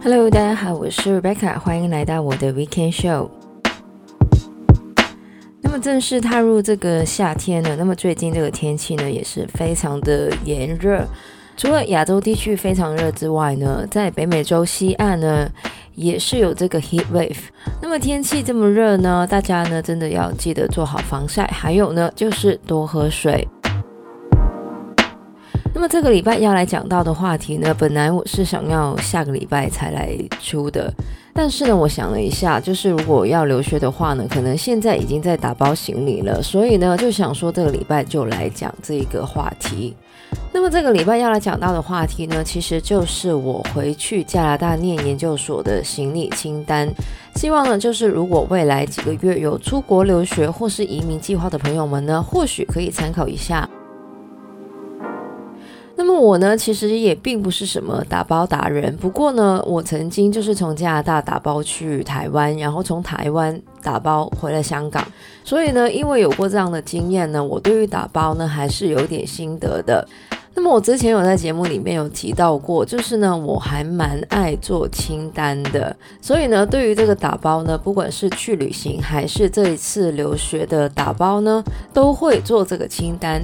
Hello，大家好，我是 Rebecca，欢迎来到我的 Weekend Show。那么正式踏入这个夏天呢，那么最近这个天气呢也是非常的炎热，除了亚洲地区非常热之外呢，在北美洲西岸呢也是有这个 heat wave。那么天气这么热呢，大家呢真的要记得做好防晒，还有呢就是多喝水。那么这个礼拜要来讲到的话题呢，本来我是想要下个礼拜才来出的，但是呢，我想了一下，就是如果要留学的话呢，可能现在已经在打包行李了，所以呢，就想说这个礼拜就来讲这一个话题。那么这个礼拜要来讲到的话题呢，其实就是我回去加拿大念研究所的行李清单。希望呢，就是如果未来几个月有出国留学或是移民计划的朋友们呢，或许可以参考一下。那么我呢，其实也并不是什么打包达人。不过呢，我曾经就是从加拿大打包去台湾，然后从台湾打包回了香港。所以呢，因为有过这样的经验呢，我对于打包呢还是有点心得的。那么我之前有在节目里面有提到过，就是呢，我还蛮爱做清单的。所以呢，对于这个打包呢，不管是去旅行还是这一次留学的打包呢，都会做这个清单。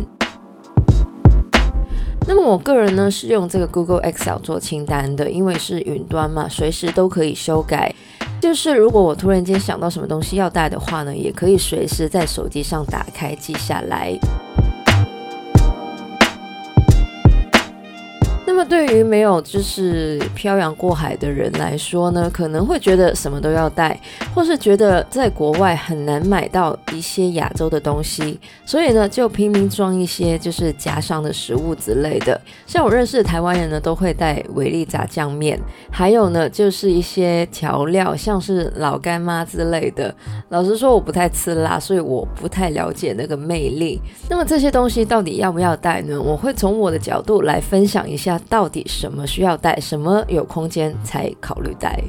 那么我个人呢是用这个 Google Excel 做清单的，因为是云端嘛，随时都可以修改。就是如果我突然间想到什么东西要带的话呢，也可以随时在手机上打开记下来。对于没有就是漂洋过海的人来说呢，可能会觉得什么都要带，或是觉得在国外很难买到一些亚洲的东西，所以呢就拼命装一些就是家常的食物之类的。像我认识的台湾人呢，都会带维力炸酱面，还有呢就是一些调料，像是老干妈之类的。老实说，我不太吃辣，所以我不太了解那个魅力。那么这些东西到底要不要带呢？我会从我的角度来分享一下。到底什么需要带，什么有空间才考虑带？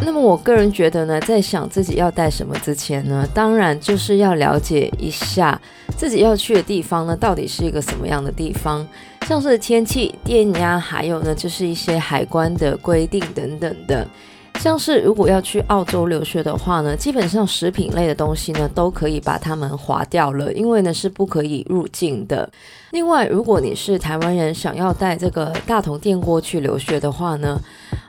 那么我个人觉得呢，在想自己要带什么之前呢，当然就是要了解一下自己要去的地方呢，到底是一个什么样的地方，像是天气、电压，还有呢，就是一些海关的规定等等的。像是如果要去澳洲留学的话呢，基本上食品类的东西呢都可以把它们划掉了，因为呢是不可以入境的。另外，如果你是台湾人，想要带这个大同电锅去留学的话呢，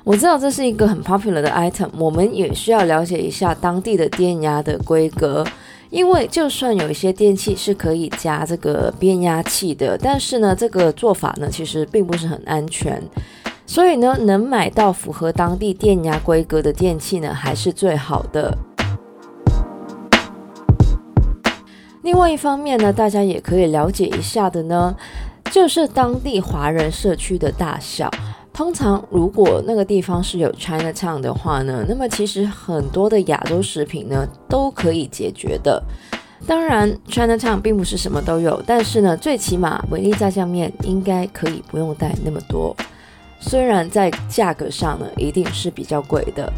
我知道这是一个很 popular 的 item，我们也需要了解一下当地的电压的规格，因为就算有一些电器是可以加这个变压器的，但是呢这个做法呢其实并不是很安全。所以呢，能买到符合当地电压规格的电器呢，还是最好的。另外一方面呢，大家也可以了解一下的呢，就是当地华人社区的大小。通常，如果那个地方是有 Chinatown 的话呢，那么其实很多的亚洲食品呢都可以解决的。当然，Chinatown 并不是什么都有，但是呢，最起码维力炸酱面应该可以不用带那么多。虽然在价格上呢，一定是比较贵的。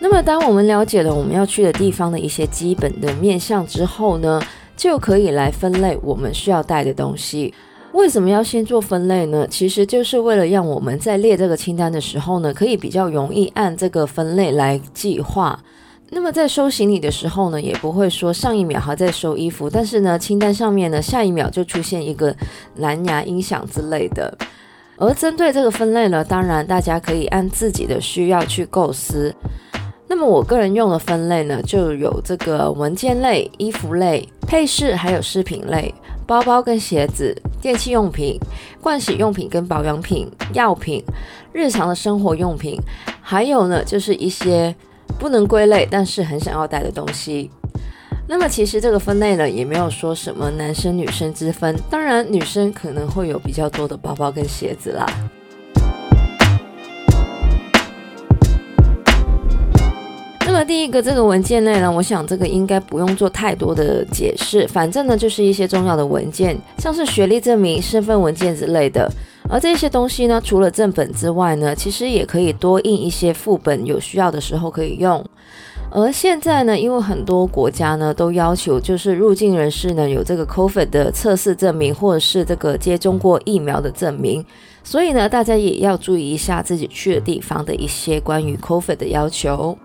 那么，当我们了解了我们要去的地方的一些基本的面向之后呢，就可以来分类我们需要带的东西。为什么要先做分类呢？其实就是为了让我们在列这个清单的时候呢，可以比较容易按这个分类来计划。那么在收行李的时候呢，也不会说上一秒还在收衣服，但是呢，清单上面呢，下一秒就出现一个蓝牙音响之类的。而针对这个分类呢，当然大家可以按自己的需要去构思。那么我个人用的分类呢，就有这个文件类、衣服类、配饰还有饰品类、包包跟鞋子、电器用品、盥洗用品跟保养品、药品、日常的生活用品，还有呢，就是一些。不能归类，但是很想要带的东西。那么其实这个分类呢，也没有说什么男生女生之分。当然，女生可能会有比较多的包包跟鞋子啦。那么第一个这个文件类呢，我想这个应该不用做太多的解释，反正呢就是一些重要的文件，像是学历证明、身份文件之类的。而这些东西呢，除了正本之外呢，其实也可以多印一些副本，有需要的时候可以用。而现在呢，因为很多国家呢都要求，就是入境人士呢有这个 COVID 的测试证明，或者是这个接种过疫苗的证明，所以呢，大家也要注意一下自己去的地方的一些关于 COVID 的要求。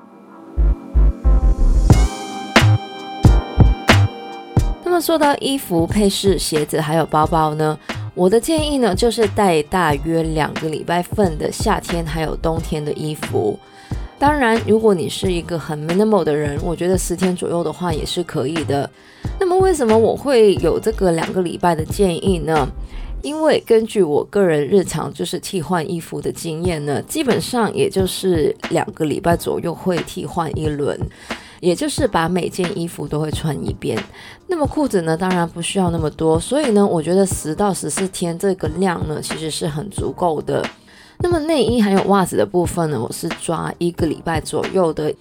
那么说到衣服、配饰、鞋子还有包包呢，我的建议呢就是带大约两个礼拜份的夏天还有冬天的衣服。当然，如果你是一个很 minimal 的人，我觉得十天左右的话也是可以的。那么，为什么我会有这个两个礼拜的建议呢？因为根据我个人日常就是替换衣服的经验呢，基本上也就是两个礼拜左右会替换一轮，也就是把每件衣服都会穿一遍。那么裤子呢，当然不需要那么多，所以呢，我觉得十到十四天这个量呢，其实是很足够的。那么内衣还有袜子的部分呢，我是抓一个礼拜左右的，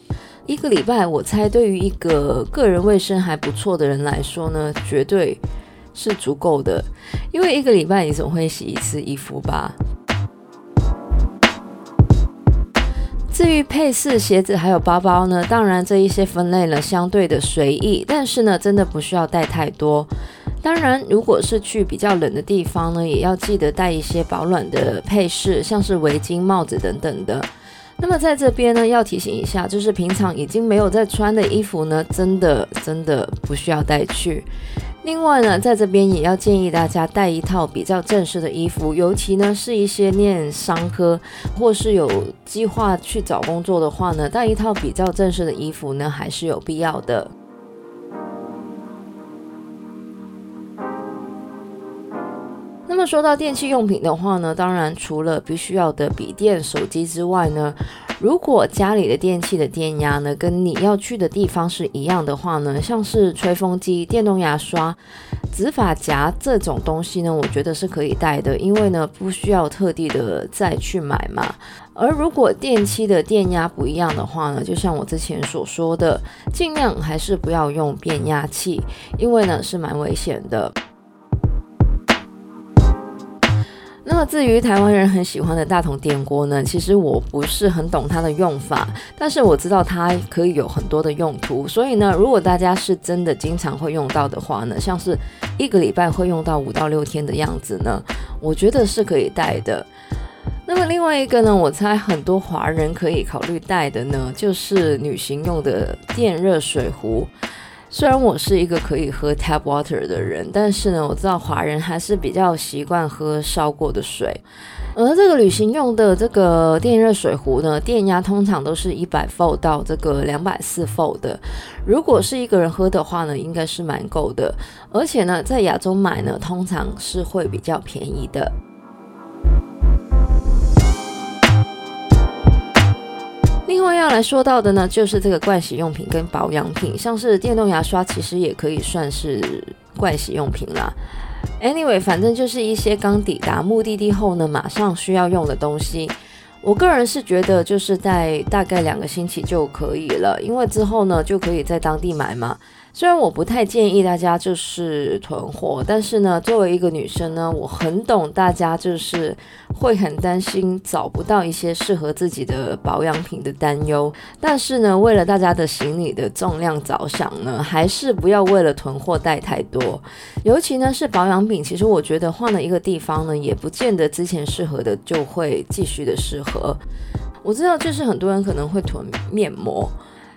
一个礼拜，我猜对于一个个人卫生还不错的人来说呢，绝对是足够的，因为一个礼拜你总会洗一次衣服吧。至于配饰、鞋子还有包包呢，当然这一些分类呢相对的随意，但是呢真的不需要带太多。当然，如果是去比较冷的地方呢，也要记得带一些保暖的配饰，像是围巾、帽子等等的。那么在这边呢，要提醒一下，就是平常已经没有在穿的衣服呢，真的真的不需要带去。另外呢，在这边也要建议大家带一套比较正式的衣服，尤其呢是一些念商科或是有计划去找工作的话呢，带一套比较正式的衣服呢，还是有必要的。说到电器用品的话呢，当然除了必须要的笔电、手机之外呢，如果家里的电器的电压呢跟你要去的地方是一样的话呢，像是吹风机、电动牙刷、指发夹这种东西呢，我觉得是可以带的，因为呢不需要特地的再去买嘛。而如果电器的电压不一样的话呢，就像我之前所说的，尽量还是不要用变压器，因为呢是蛮危险的。那至于台湾人很喜欢的大同电锅呢，其实我不是很懂它的用法，但是我知道它可以有很多的用途。所以呢，如果大家是真的经常会用到的话呢，像是一个礼拜会用到五到六天的样子呢，我觉得是可以带的。那么另外一个呢，我猜很多华人可以考虑带的呢，就是旅行用的电热水壶。虽然我是一个可以喝 tap water 的人，但是呢，我知道华人还是比较习惯喝烧过的水。而这个旅行用的这个电热水壶呢，电压通常都是一百伏到这个两百四伏的。如果是一个人喝的话呢，应该是蛮够的。而且呢，在亚洲买呢，通常是会比较便宜的。要来说到的呢，就是这个盥洗用品跟保养品，像是电动牙刷，其实也可以算是盥洗用品啦。Anyway，反正就是一些刚抵达目的地后呢，马上需要用的东西。我个人是觉得，就是在大概两个星期就可以了，因为之后呢，就可以在当地买嘛。虽然我不太建议大家就是囤货，但是呢，作为一个女生呢，我很懂大家就是会很担心找不到一些适合自己的保养品的担忧。但是呢，为了大家的行李的重量着想呢，还是不要为了囤货带太多。尤其呢是保养品，其实我觉得换了一个地方呢，也不见得之前适合的就会继续的适合。我知道就是很多人可能会囤面膜。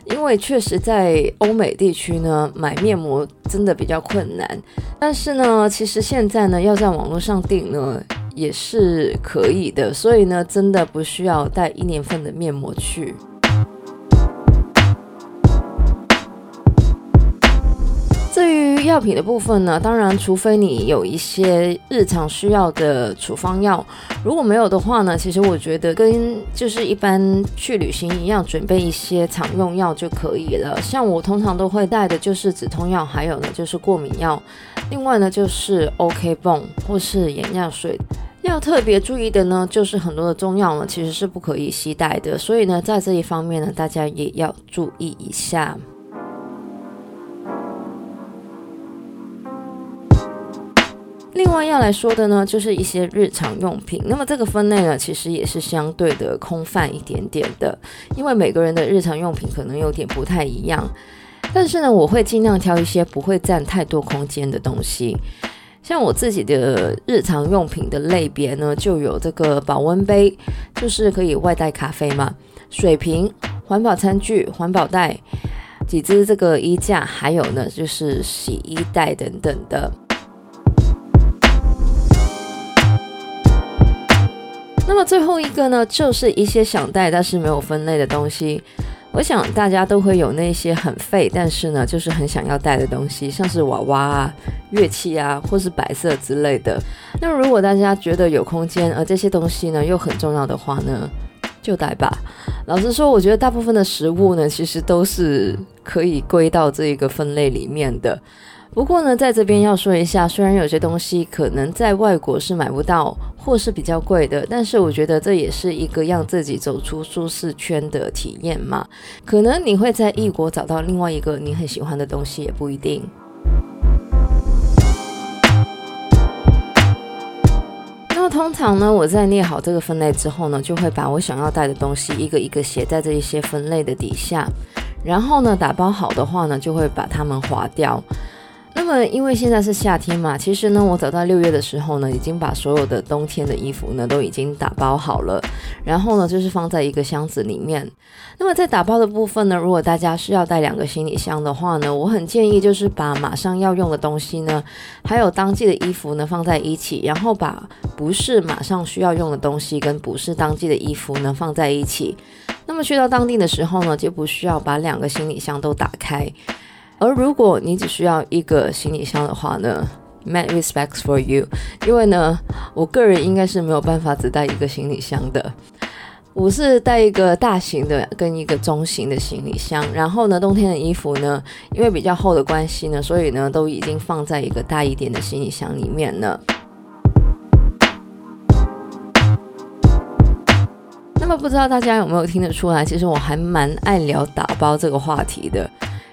因为确实在欧美地区呢，买面膜真的比较困难。但是呢，其实现在呢，要在网络上订呢，也是可以的。所以呢，真的不需要带一年份的面膜去。药品的部分呢，当然，除非你有一些日常需要的处方药，如果没有的话呢，其实我觉得跟就是一般去旅行一样，准备一些常用药就可以了。像我通常都会带的就是止痛药，还有呢就是过敏药，另外呢就是 OK 泵或是眼药水。要特别注意的呢，就是很多的中药呢其实是不可以携带的，所以呢在这一方面呢，大家也要注意一下。另外要来说的呢，就是一些日常用品。那么这个分类呢，其实也是相对的空泛一点点的，因为每个人的日常用品可能有点不太一样。但是呢，我会尽量挑一些不会占太多空间的东西。像我自己的日常用品的类别呢，就有这个保温杯，就是可以外带咖啡嘛；水瓶、环保餐具、环保袋、几只这个衣架，还有呢就是洗衣袋等等的。那么最后一个呢，就是一些想带但是没有分类的东西。我想大家都会有那些很废，但是呢，就是很想要带的东西，像是娃娃啊、乐器啊，或是摆设之类的。那么如果大家觉得有空间，而这些东西呢又很重要的话呢，就带吧。老实说，我觉得大部分的食物呢，其实都是可以归到这一个分类里面的。不过呢，在这边要说一下，虽然有些东西可能在外国是买不到，或是比较贵的，但是我觉得这也是一个让自己走出舒适圈的体验嘛。可能你会在异国找到另外一个你很喜欢的东西，也不一定。那通常呢，我在列好这个分类之后呢，就会把我想要带的东西一个一个写在这一些分类的底下，然后呢，打包好的话呢，就会把它们划掉。那么，因为现在是夏天嘛，其实呢，我走到六月的时候呢，已经把所有的冬天的衣服呢都已经打包好了，然后呢，就是放在一个箱子里面。那么在打包的部分呢，如果大家是要带两个行李箱的话呢，我很建议就是把马上要用的东西呢，还有当季的衣服呢放在一起，然后把不是马上需要用的东西跟不是当季的衣服呢放在一起。那么去到当地的时候呢，就不需要把两个行李箱都打开。而如果你只需要一个行李箱的话呢，mad respects for you，因为呢，我个人应该是没有办法只带一个行李箱的。我是带一个大型的跟一个中型的行李箱，然后呢，冬天的衣服呢，因为比较厚的关系呢，所以呢，都已经放在一个大一点的行李箱里面了。那么不知道大家有没有听得出来，其实我还蛮爱聊打包这个话题的。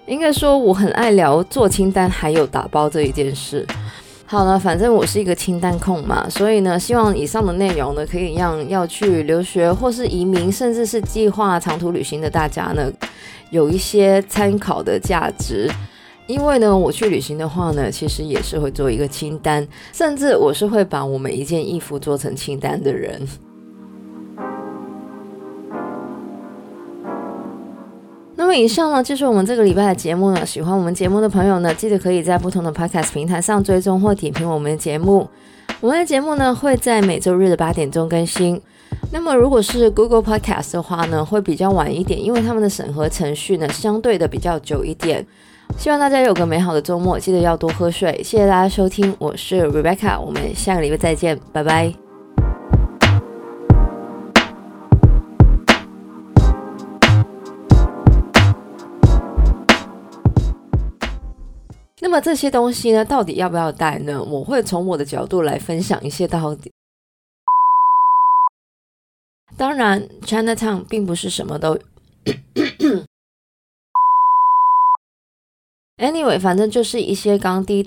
应该说我很爱聊做清单还有打包这一件事。好了，反正我是一个清单控嘛，所以呢，希望以上的内容呢，可以让要去留学或是移民，甚至是计划长途旅行的大家呢，有一些参考的价值。因为呢，我去旅行的话呢，其实也是会做一个清单，甚至我是会把我每一件衣服做成清单的人。那么以上呢，就是我们这个礼拜的节目了。喜欢我们节目的朋友呢，记得可以在不同的 Podcast 平台上追踪或点评我们的节目。我们的节目呢，会在每周日的八点钟更新。那么如果是 Google Podcast 的话呢，会比较晚一点，因为他们的审核程序呢，相对的比较久一点。希望大家有个美好的周末，记得要多喝水。谢谢大家收听，我是 Rebecca，我们下个礼拜再见，拜拜。那么这些东西呢，到底要不要带呢？我会从我的角度来分享一些到底。当然，Chinatown 并不是什么都。Anyway，反正就是一些刚低。